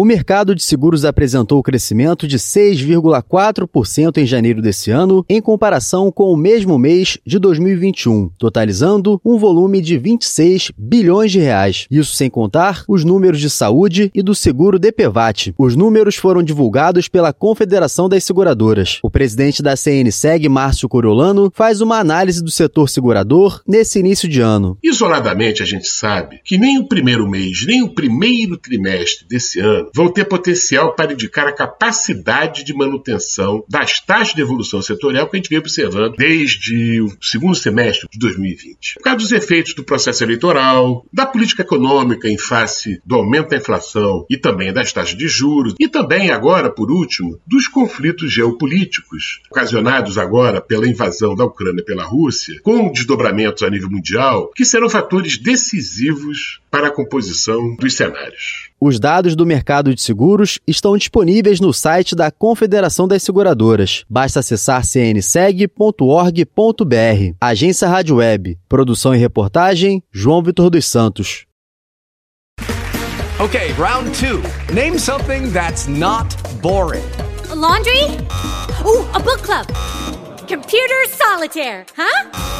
O mercado de seguros apresentou crescimento de 6,4% em janeiro desse ano, em comparação com o mesmo mês de 2021, totalizando um volume de 26 bilhões de reais. Isso sem contar os números de saúde e do seguro DPVAT. Os números foram divulgados pela Confederação das Seguradoras. O presidente da CNSEG, Márcio Coriolano, faz uma análise do setor segurador nesse início de ano. Isoladamente, a gente sabe que nem o primeiro mês, nem o primeiro trimestre desse ano vão ter potencial para indicar a capacidade de manutenção das taxas de evolução setorial que a gente vem observando desde o segundo semestre de 2020. Por causa dos efeitos do processo eleitoral, da política econômica em face do aumento da inflação e também das taxas de juros, e também agora, por último, dos conflitos geopolíticos ocasionados agora pela invasão da Ucrânia pela Rússia, com desdobramentos a nível mundial, que serão fatores decisivos para a composição dos cenários. Os dados do mercado de seguros estão disponíveis no site da Confederação das Seguradoras. Basta acessar cnseg.org.br. Agência Rádio Web. Produção e reportagem João Vitor dos Santos. Okay, round two. Name something that's not boring. A laundry? Ooh, a book club. Computer solitaire, huh?